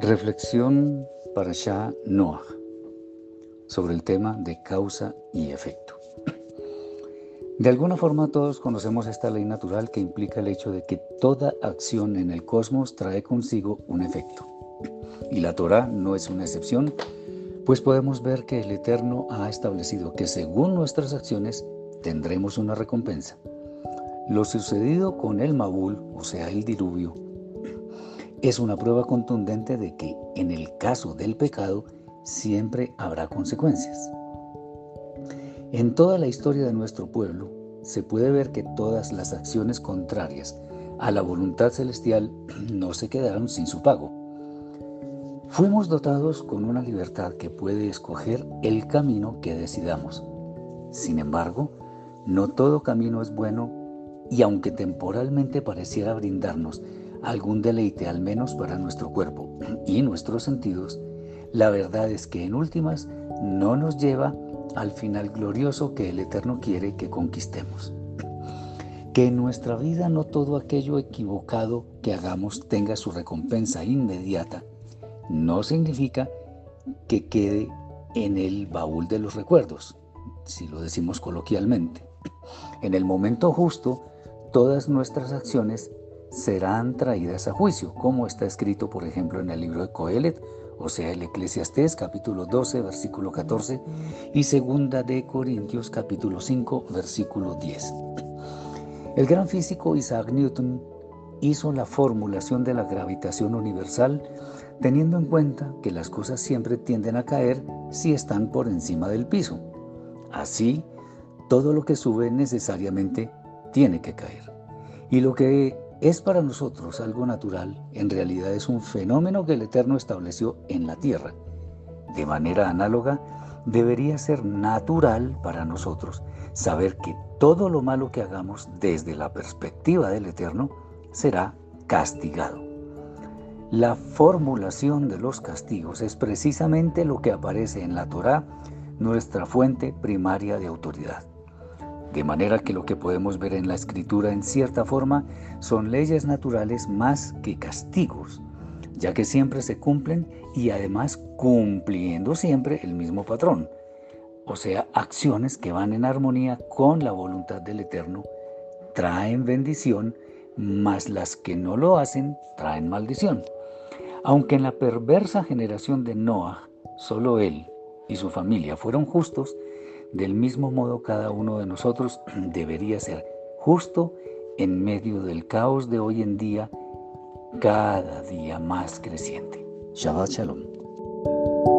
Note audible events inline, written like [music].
Reflexión para Shah Noah sobre el tema de causa y efecto. De alguna forma todos conocemos esta ley natural que implica el hecho de que toda acción en el cosmos trae consigo un efecto. Y la Torah no es una excepción, pues podemos ver que el Eterno ha establecido que según nuestras acciones tendremos una recompensa. Lo sucedido con el Mabul, o sea, el diluvio, es una prueba contundente de que en el caso del pecado siempre habrá consecuencias. En toda la historia de nuestro pueblo se puede ver que todas las acciones contrarias a la voluntad celestial [clears throat] no se quedaron sin su pago. Fuimos dotados con una libertad que puede escoger el camino que decidamos. Sin embargo, no todo camino es bueno y aunque temporalmente pareciera brindarnos algún deleite al menos para nuestro cuerpo [clears throat] y nuestros sentidos, la verdad es que en últimas no nos lleva al final glorioso que el Eterno quiere que conquistemos. Que en nuestra vida no todo aquello equivocado que hagamos tenga su recompensa inmediata, no significa que quede en el baúl de los recuerdos, si lo decimos coloquialmente. En el momento justo, todas nuestras acciones serán traídas a juicio, como está escrito, por ejemplo, en el libro de Coelet, o sea, el Eclesiastés capítulo 12, versículo 14, y segunda de Corintios capítulo 5, versículo 10. El gran físico Isaac Newton hizo la formulación de la gravitación universal teniendo en cuenta que las cosas siempre tienden a caer si están por encima del piso. Así, todo lo que sube necesariamente tiene que caer. Y lo que es para nosotros algo natural, en realidad es un fenómeno que el Eterno estableció en la tierra. De manera análoga, debería ser natural para nosotros saber que todo lo malo que hagamos desde la perspectiva del Eterno será castigado. La formulación de los castigos es precisamente lo que aparece en la Torá, nuestra fuente primaria de autoridad. De manera que lo que podemos ver en la escritura en cierta forma son leyes naturales más que castigos, ya que siempre se cumplen y además cumpliendo siempre el mismo patrón, o sea, acciones que van en armonía con la voluntad del Eterno, traen bendición, mas las que no lo hacen traen maldición. Aunque en la perversa generación de Noah, solo él y su familia fueron justos, del mismo modo, cada uno de nosotros [clears throat] debería ser justo en medio del caos de hoy en día, cada día más creciente. Shabbat Shalom.